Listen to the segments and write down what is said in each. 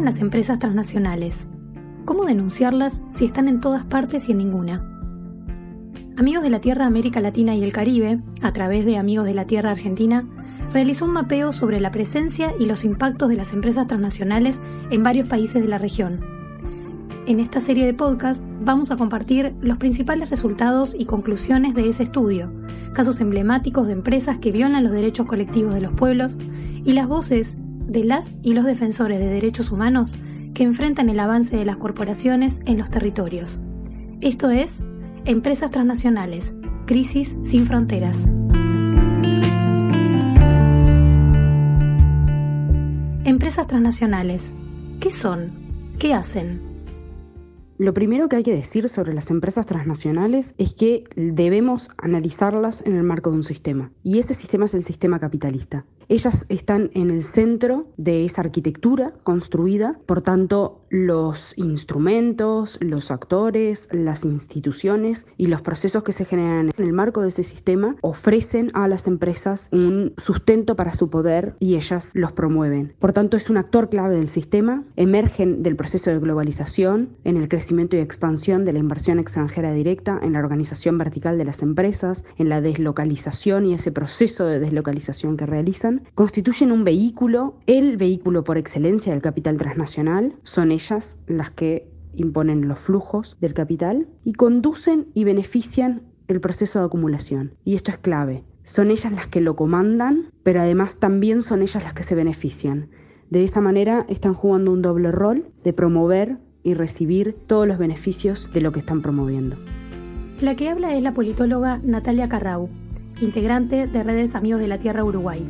hacen las empresas transnacionales? ¿Cómo denunciarlas si están en todas partes y en ninguna? Amigos de la Tierra América Latina y el Caribe, a través de Amigos de la Tierra Argentina, realizó un mapeo sobre la presencia y los impactos de las empresas transnacionales en varios países de la región. En esta serie de podcast vamos a compartir los principales resultados y conclusiones de ese estudio, casos emblemáticos de empresas que violan los derechos colectivos de los pueblos y las voces de las y los defensores de derechos humanos que enfrentan el avance de las corporaciones en los territorios. Esto es Empresas Transnacionales, Crisis sin Fronteras. Empresas transnacionales. ¿Qué son? ¿Qué hacen? Lo primero que hay que decir sobre las empresas transnacionales es que debemos analizarlas en el marco de un sistema. Y ese sistema es el sistema capitalista. Ellas están en el centro de esa arquitectura construida, por tanto, los instrumentos, los actores, las instituciones y los procesos que se generan en el marco de ese sistema ofrecen a las empresas un sustento para su poder y ellas los promueven. Por tanto, es un actor clave del sistema, emergen del proceso de globalización, en el crecimiento y expansión de la inversión extranjera directa, en la organización vertical de las empresas, en la deslocalización y ese proceso de deslocalización que realizan constituyen un vehículo, el vehículo por excelencia del capital transnacional, son ellas las que imponen los flujos del capital y conducen y benefician el proceso de acumulación. Y esto es clave. Son ellas las que lo comandan, pero además también son ellas las que se benefician. De esa manera están jugando un doble rol de promover y recibir todos los beneficios de lo que están promoviendo. La que habla es la politóloga Natalia Carrau, integrante de Redes Amigos de la Tierra Uruguay.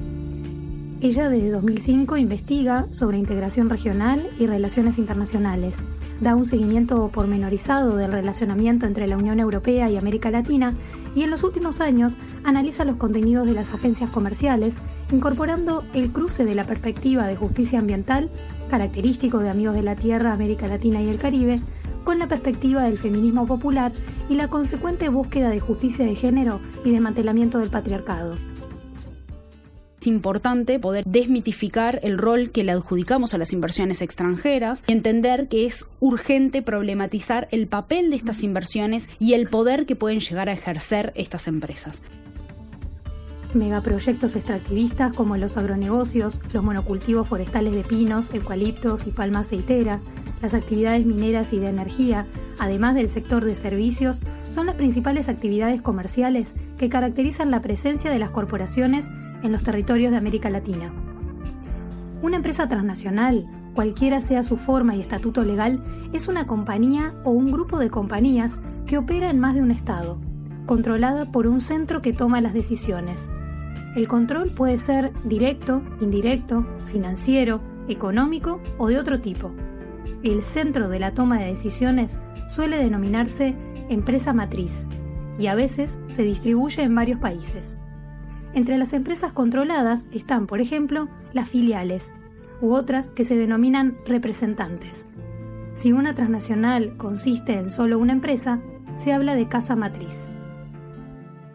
Ella desde 2005 investiga sobre integración regional y relaciones internacionales. Da un seguimiento pormenorizado del relacionamiento entre la Unión Europea y América Latina y en los últimos años analiza los contenidos de las agencias comerciales, incorporando el cruce de la perspectiva de justicia ambiental, característico de Amigos de la Tierra, América Latina y el Caribe, con la perspectiva del feminismo popular y la consecuente búsqueda de justicia de género y desmantelamiento del patriarcado. Es importante poder desmitificar el rol que le adjudicamos a las inversiones extranjeras y entender que es urgente problematizar el papel de estas inversiones y el poder que pueden llegar a ejercer estas empresas. Megaproyectos extractivistas como los agronegocios, los monocultivos forestales de pinos, eucaliptos y palma aceitera, las actividades mineras y de energía, además del sector de servicios, son las principales actividades comerciales que caracterizan la presencia de las corporaciones en los territorios de América Latina. Una empresa transnacional, cualquiera sea su forma y estatuto legal, es una compañía o un grupo de compañías que opera en más de un estado, controlada por un centro que toma las decisiones. El control puede ser directo, indirecto, financiero, económico o de otro tipo. El centro de la toma de decisiones suele denominarse empresa matriz y a veces se distribuye en varios países. Entre las empresas controladas están, por ejemplo, las filiales, u otras que se denominan representantes. Si una transnacional consiste en solo una empresa, se habla de casa matriz.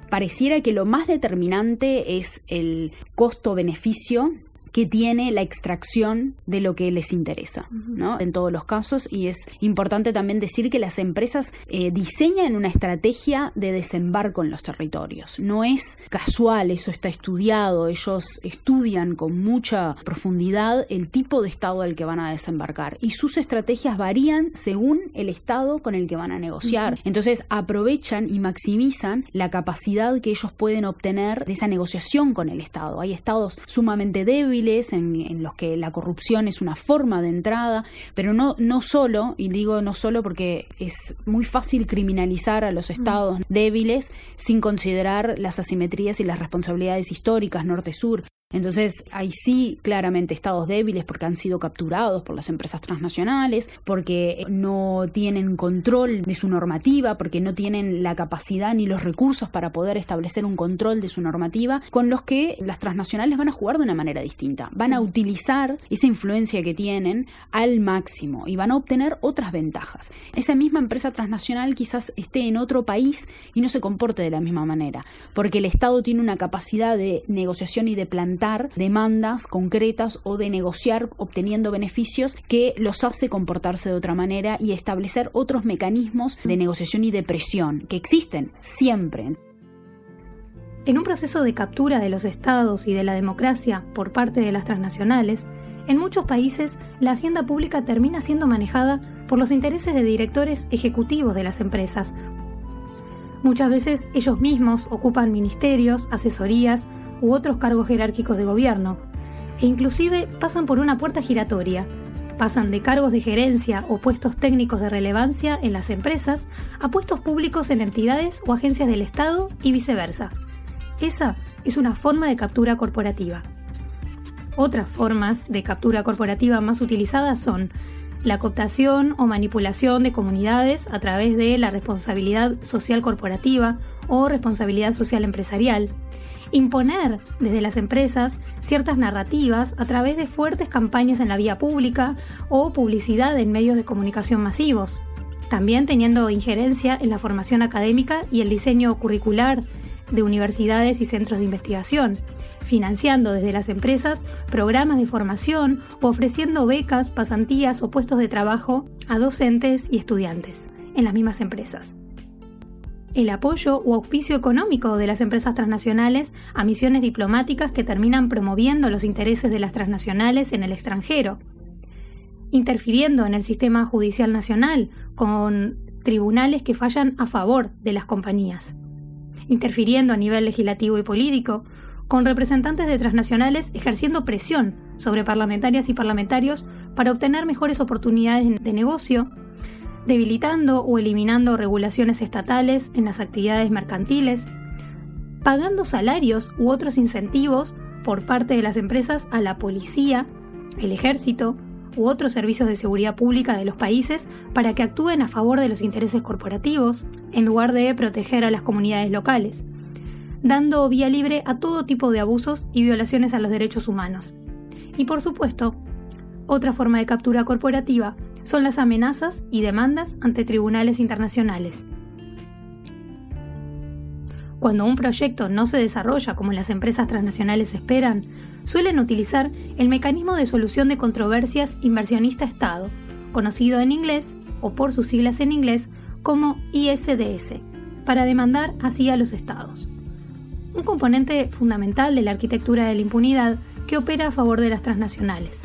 Pareciera que lo más determinante es el costo-beneficio que tiene la extracción de lo que les interesa, ¿no? En todos los casos, y es importante también decir que las empresas eh, diseñan una estrategia de desembarco en los territorios. No es casual, eso está estudiado, ellos estudian con mucha profundidad el tipo de estado al que van a desembarcar y sus estrategias varían según el estado con el que van a negociar. Entonces aprovechan y maximizan la capacidad que ellos pueden obtener de esa negociación con el estado. Hay estados sumamente débiles, en, los que la corrupción es una forma de entrada, pero no, no solo, y digo no solo porque es muy fácil criminalizar a los estados débiles sin considerar las asimetrías y las responsabilidades históricas norte-sur. Entonces, hay sí claramente estados débiles porque han sido capturados por las empresas transnacionales, porque no tienen control de su normativa, porque no tienen la capacidad ni los recursos para poder establecer un control de su normativa, con los que las transnacionales van a jugar de una manera distinta. Van a utilizar esa influencia que tienen al máximo y van a obtener otras ventajas. Esa misma empresa transnacional quizás esté en otro país y no se comporte de la misma manera, porque el Estado tiene una capacidad de negociación y de plan demandas concretas o de negociar obteniendo beneficios que los hace comportarse de otra manera y establecer otros mecanismos de negociación y de presión que existen siempre. En un proceso de captura de los estados y de la democracia por parte de las transnacionales, en muchos países la agenda pública termina siendo manejada por los intereses de directores ejecutivos de las empresas. Muchas veces ellos mismos ocupan ministerios, asesorías u otros cargos jerárquicos de gobierno, e inclusive pasan por una puerta giratoria. Pasan de cargos de gerencia o puestos técnicos de relevancia en las empresas a puestos públicos en entidades o agencias del Estado y viceversa. Esa es una forma de captura corporativa. Otras formas de captura corporativa más utilizadas son la cooptación o manipulación de comunidades a través de la responsabilidad social corporativa o responsabilidad social empresarial, imponer desde las empresas ciertas narrativas a través de fuertes campañas en la vía pública o publicidad en medios de comunicación masivos, también teniendo injerencia en la formación académica y el diseño curricular de universidades y centros de investigación, financiando desde las empresas programas de formación o ofreciendo becas, pasantías o puestos de trabajo a docentes y estudiantes en las mismas empresas. El apoyo o auspicio económico de las empresas transnacionales a misiones diplomáticas que terminan promoviendo los intereses de las transnacionales en el extranjero, interfiriendo en el sistema judicial nacional con tribunales que fallan a favor de las compañías, interfiriendo a nivel legislativo y político con representantes de transnacionales ejerciendo presión sobre parlamentarias y parlamentarios para obtener mejores oportunidades de negocio, debilitando o eliminando regulaciones estatales en las actividades mercantiles, pagando salarios u otros incentivos por parte de las empresas a la policía, el ejército u otros servicios de seguridad pública de los países para que actúen a favor de los intereses corporativos, en lugar de proteger a las comunidades locales dando vía libre a todo tipo de abusos y violaciones a los derechos humanos. Y por supuesto, otra forma de captura corporativa son las amenazas y demandas ante tribunales internacionales. Cuando un proyecto no se desarrolla como las empresas transnacionales esperan, suelen utilizar el mecanismo de solución de controversias inversionista-Estado, conocido en inglés o por sus siglas en inglés como ISDS, para demandar así a los estados un componente fundamental de la arquitectura de la impunidad que opera a favor de las transnacionales.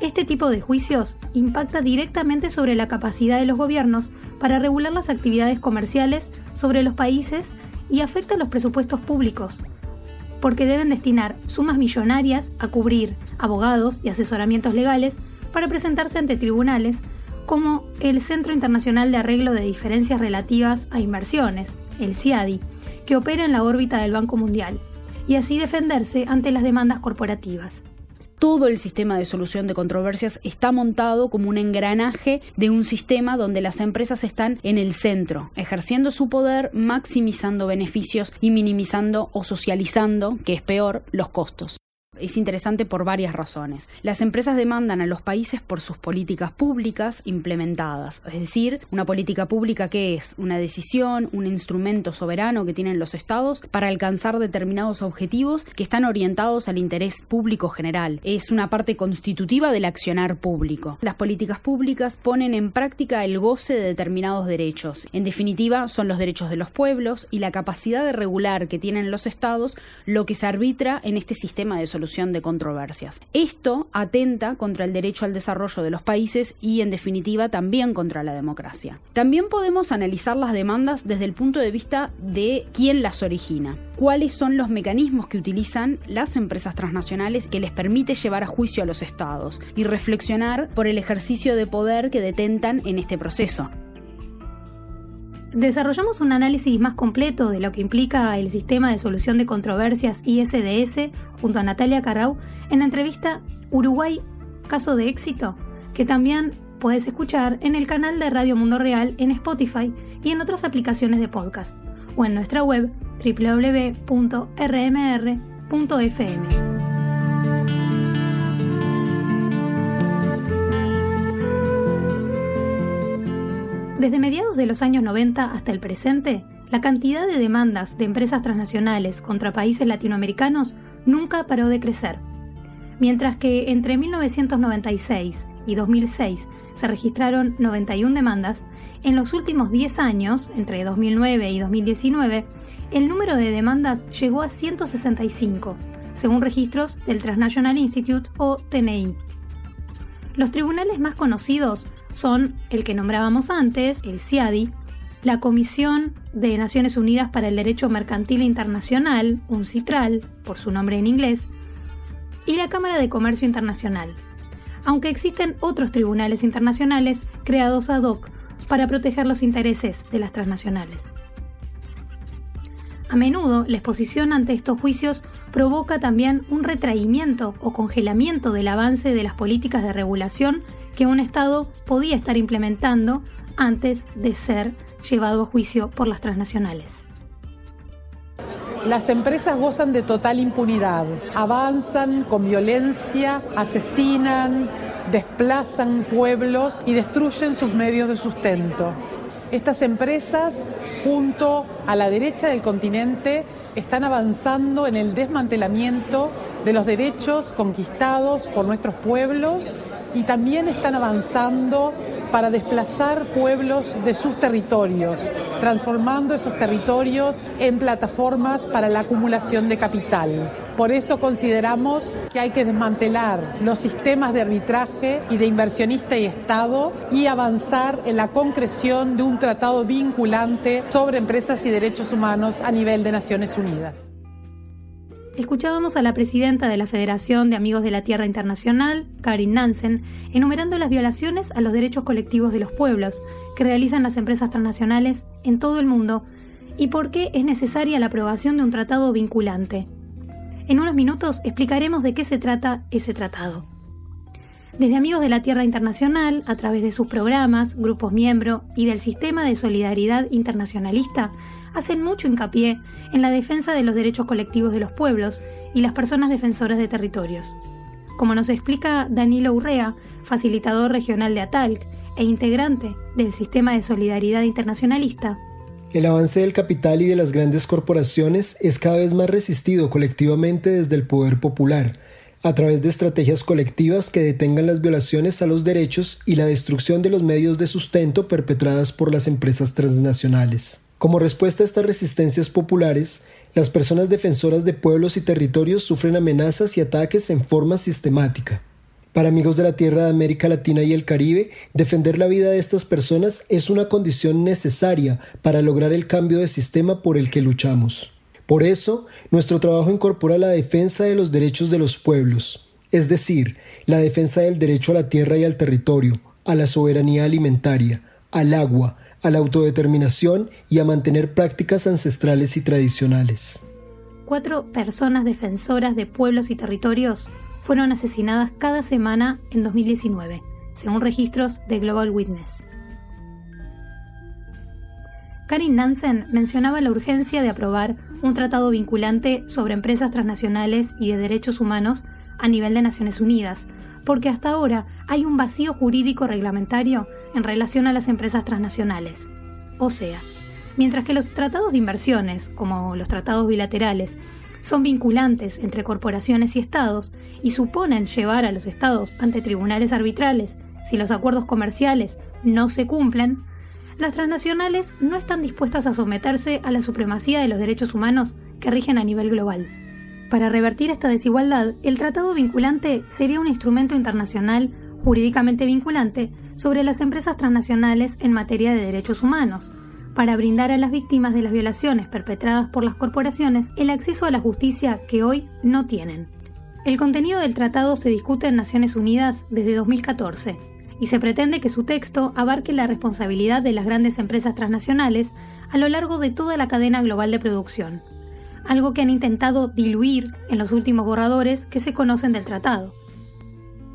Este tipo de juicios impacta directamente sobre la capacidad de los gobiernos para regular las actividades comerciales sobre los países y afecta los presupuestos públicos, porque deben destinar sumas millonarias a cubrir abogados y asesoramientos legales para presentarse ante tribunales como el Centro Internacional de Arreglo de Diferencias Relativas a Inversiones, el CIADI, que opera en la órbita del Banco Mundial, y así defenderse ante las demandas corporativas todo el sistema de solución de controversias está montado como un engranaje de un sistema donde las empresas están en el centro, ejerciendo su poder, maximizando beneficios y minimizando o socializando, que es peor, los costos es interesante por varias razones. Las empresas demandan a los países por sus políticas públicas implementadas, es decir, una política pública que es una decisión, un instrumento soberano que tienen los estados para alcanzar determinados objetivos que están orientados al interés público general. Es una parte constitutiva del accionar público. Las políticas públicas ponen en práctica el goce de determinados derechos. En definitiva, son los derechos de los pueblos y la capacidad de regular que tienen los estados lo que se arbitra en este sistema de de controversias. Esto atenta contra el derecho al desarrollo de los países y, en definitiva, también contra la democracia. También podemos analizar las demandas desde el punto de vista de quién las origina cuáles son los mecanismos que utilizan las empresas transnacionales que les permite llevar a juicio a los estados y reflexionar por el ejercicio de poder que detentan en este proceso. Desarrollamos un análisis más completo de lo que implica el sistema de solución de controversias ISDS junto a Natalia Carrau en la entrevista Uruguay, caso de éxito, que también puedes escuchar en el canal de Radio Mundo Real en Spotify y en otras aplicaciones de podcast o en nuestra web www.rmr.fm. Desde mediados de los años 90 hasta el presente, la cantidad de demandas de empresas transnacionales contra países latinoamericanos nunca paró de crecer. Mientras que entre 1996 y 2006 se registraron 91 demandas, en los últimos 10 años, entre 2009 y 2019, el número de demandas llegó a 165, según registros del Transnational Institute o TNI. Los tribunales más conocidos son el que nombrábamos antes, el CIADI, la Comisión de Naciones Unidas para el Derecho Mercantil Internacional, un CITRAL, por su nombre en inglés, y la Cámara de Comercio Internacional, aunque existen otros tribunales internacionales creados ad hoc para proteger los intereses de las transnacionales. A menudo, la exposición ante estos juicios provoca también un retraimiento o congelamiento del avance de las políticas de regulación que un Estado podía estar implementando antes de ser llevado a juicio por las transnacionales. Las empresas gozan de total impunidad, avanzan con violencia, asesinan, desplazan pueblos y destruyen sus medios de sustento. Estas empresas, junto a la derecha del continente, están avanzando en el desmantelamiento de los derechos conquistados por nuestros pueblos y también están avanzando para desplazar pueblos de sus territorios, transformando esos territorios en plataformas para la acumulación de capital. Por eso consideramos que hay que desmantelar los sistemas de arbitraje y de inversionista y Estado y avanzar en la concreción de un tratado vinculante sobre empresas y derechos humanos a nivel de Naciones Unidas escuchábamos a la presidenta de la Federación de Amigos de la Tierra Internacional, Karin Nansen, enumerando las violaciones a los derechos colectivos de los pueblos que realizan las empresas transnacionales en todo el mundo y por qué es necesaria la aprobación de un tratado vinculante. En unos minutos explicaremos de qué se trata ese tratado. Desde Amigos de la Tierra Internacional, a través de sus programas, grupos miembro y del sistema de solidaridad internacionalista, hacen mucho hincapié en la defensa de los derechos colectivos de los pueblos y las personas defensoras de territorios. Como nos explica Danilo Urrea, facilitador regional de ATALC e integrante del Sistema de Solidaridad Internacionalista, el avance del capital y de las grandes corporaciones es cada vez más resistido colectivamente desde el poder popular, a través de estrategias colectivas que detengan las violaciones a los derechos y la destrucción de los medios de sustento perpetradas por las empresas transnacionales. Como respuesta a estas resistencias populares, las personas defensoras de pueblos y territorios sufren amenazas y ataques en forma sistemática. Para amigos de la Tierra de América Latina y el Caribe, defender la vida de estas personas es una condición necesaria para lograr el cambio de sistema por el que luchamos. Por eso, nuestro trabajo incorpora la defensa de los derechos de los pueblos, es decir, la defensa del derecho a la tierra y al territorio, a la soberanía alimentaria, al agua, a la autodeterminación y a mantener prácticas ancestrales y tradicionales. Cuatro personas defensoras de pueblos y territorios fueron asesinadas cada semana en 2019, según registros de Global Witness. Karin Nansen mencionaba la urgencia de aprobar un tratado vinculante sobre empresas transnacionales y de derechos humanos a nivel de Naciones Unidas, porque hasta ahora hay un vacío jurídico reglamentario en relación a las empresas transnacionales. O sea, mientras que los tratados de inversiones, como los tratados bilaterales, son vinculantes entre corporaciones y estados y suponen llevar a los estados ante tribunales arbitrales si los acuerdos comerciales no se cumplen, las transnacionales no están dispuestas a someterse a la supremacía de los derechos humanos que rigen a nivel global. Para revertir esta desigualdad, el tratado vinculante sería un instrumento internacional jurídicamente vinculante sobre las empresas transnacionales en materia de derechos humanos, para brindar a las víctimas de las violaciones perpetradas por las corporaciones el acceso a la justicia que hoy no tienen. El contenido del tratado se discute en Naciones Unidas desde 2014 y se pretende que su texto abarque la responsabilidad de las grandes empresas transnacionales a lo largo de toda la cadena global de producción, algo que han intentado diluir en los últimos borradores que se conocen del tratado.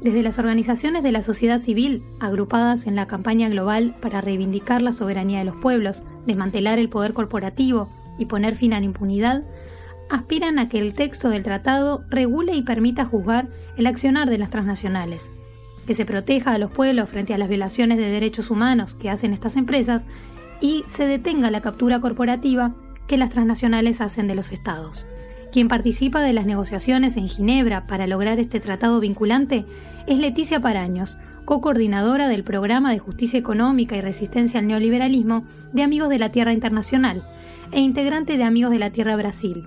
Desde las organizaciones de la sociedad civil, agrupadas en la campaña global para reivindicar la soberanía de los pueblos, desmantelar el poder corporativo y poner fin a la impunidad, aspiran a que el texto del tratado regule y permita juzgar el accionar de las transnacionales, que se proteja a los pueblos frente a las violaciones de derechos humanos que hacen estas empresas y se detenga la captura corporativa que las transnacionales hacen de los estados, Quien participa de las negociaciones en Ginebra para lograr este tratado vinculante es Leticia Paraños, co-coordinadora del Programa de Justicia Económica y Resistencia al Neoliberalismo de Amigos de la Tierra Internacional e integrante de Amigos de la Tierra Brasil.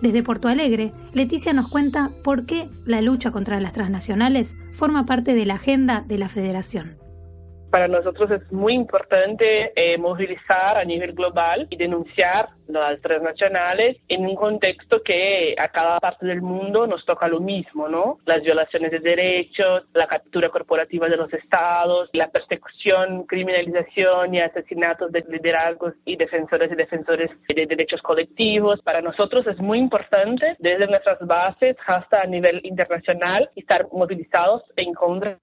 Desde Porto Alegre, Leticia nos cuenta por qué la lucha contra las transnacionales forma parte de la agenda de la Federación. Para nosotros es muy importante eh, movilizar a nivel global y denunciar las transnacionales en un contexto que a cada parte del mundo nos toca lo mismo, ¿no? Las violaciones de derechos, la captura corporativa de los estados, la persecución, criminalización y asesinatos de liderazgos y defensores y defensores de derechos colectivos. Para nosotros es muy importante desde nuestras bases hasta a nivel internacional estar movilizados en contra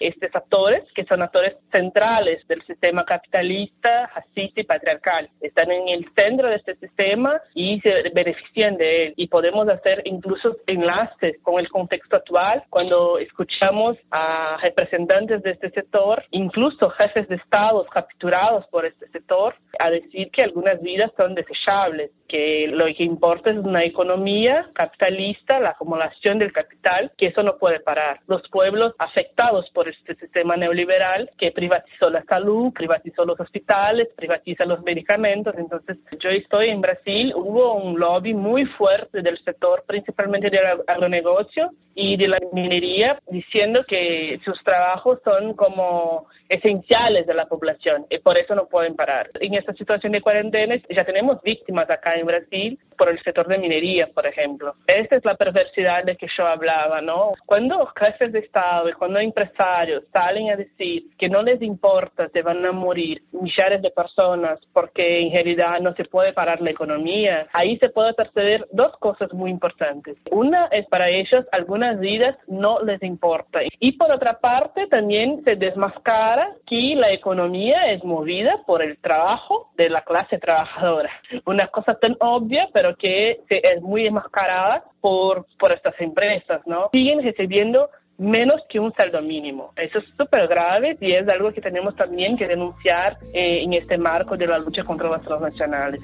de estos actores que son actores centrales del sistema capitalista, racista y patriarcal. Están en el centro de este este sistema y se benefician de él. Y podemos hacer incluso enlaces con el contexto actual cuando escuchamos a representantes de este sector, incluso jefes de estados capturados por este sector, a decir que algunas vidas son desechables, que lo que importa es una economía capitalista, la acumulación del capital, que eso no puede parar. Los pueblos afectados por este sistema neoliberal que privatizó la salud, privatizó los hospitales, privatiza los medicamentos. Entonces, yo estoy en Brasil hubo un lobby muy fuerte del sector, principalmente del agronegocio y de la minería, diciendo que sus trabajos son como esenciales de la población y por eso no pueden parar. En esta situación de cuarentena ya tenemos víctimas acá en Brasil por el sector de minería, por ejemplo. Esta es la perversidad de que yo hablaba, ¿no? Cuando jefes de Estado y cuando empresarios salen a decir que no les importa, se van a morir millares de personas porque en realidad no se puede parar la economía, ahí se puede percibir dos cosas muy importantes. Una es para ellos algunas vidas no les importa y por otra parte también se desmascara que la economía es movida por el trabajo de la clase trabajadora. Una cosa tan obvia, pero que es muy enmascarada por, por estas empresas, ¿no? Siguen recibiendo menos que un saldo mínimo. Eso es súper grave y es algo que tenemos también que denunciar eh, en este marco de la lucha contra las transnacionales.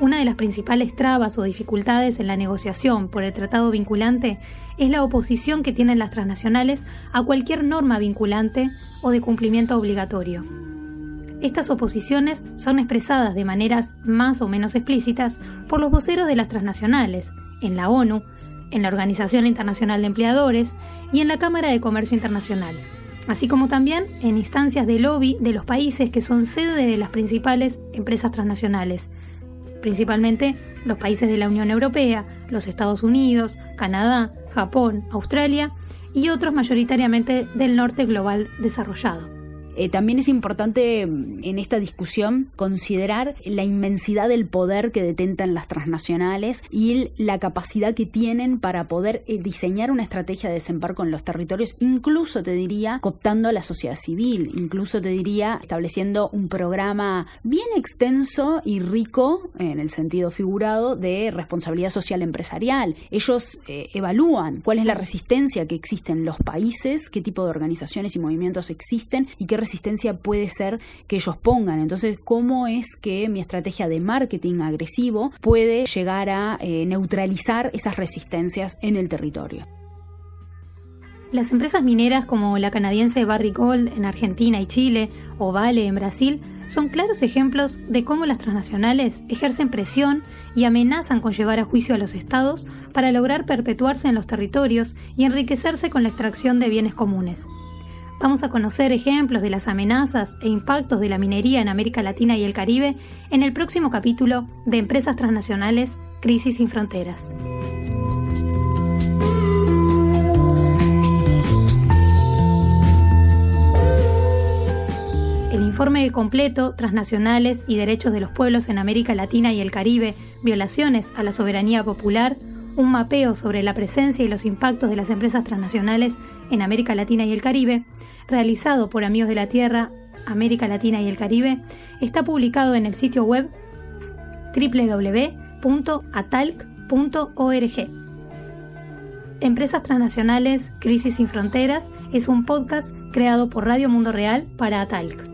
Una de las principales trabas o dificultades en la negociación por el tratado vinculante es la oposición que tienen las transnacionales a cualquier norma vinculante o de cumplimiento obligatorio. Estas oposiciones son expresadas de maneras más o menos explícitas por los voceros de las transnacionales, en la ONU, en la Organización Internacional de Empleadores y en la Cámara de Comercio Internacional, así como también en instancias de lobby de los países que son sede de las principales empresas transnacionales, principalmente los países de la Unión Europea, los Estados Unidos, Canadá, Japón, Australia y otros mayoritariamente del norte global desarrollado. Eh, también es importante mm, en esta discusión considerar la inmensidad del poder que detentan las transnacionales y la capacidad que tienen para poder eh, diseñar una estrategia de desembarco en los territorios, incluso te diría cooptando a la sociedad civil, incluso te diría estableciendo un programa bien extenso y rico en el sentido figurado de responsabilidad social empresarial. Ellos eh, evalúan cuál es la resistencia que existe en los países, qué tipo de organizaciones y movimientos existen y qué resistencia puede ser que ellos pongan. Entonces, ¿cómo es que mi estrategia de marketing agresivo puede llegar a eh, neutralizar esas resistencias en el territorio? Las empresas mineras como la canadiense Barrick Gold en Argentina y Chile o Vale en Brasil son claros ejemplos de cómo las transnacionales ejercen presión y amenazan con llevar a juicio a los estados para lograr perpetuarse en los territorios y enriquecerse con la extracción de bienes comunes. Vamos a conocer ejemplos de las amenazas e impactos de la minería en América Latina y el Caribe en el próximo capítulo de Empresas Transnacionales, Crisis sin Fronteras. El informe completo, Transnacionales y Derechos de los Pueblos en América Latina y el Caribe, Violaciones a la Soberanía Popular, un mapeo sobre la presencia y los impactos de las empresas transnacionales en América Latina y el Caribe, realizado por Amigos de la Tierra, América Latina y el Caribe, está publicado en el sitio web www.atalc.org. Empresas Transnacionales, Crisis sin Fronteras es un podcast creado por Radio Mundo Real para Atalc.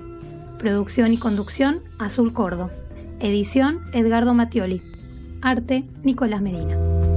Producción y conducción, Azul Cordo. Edición, Edgardo Mattioli. Arte, Nicolás Medina.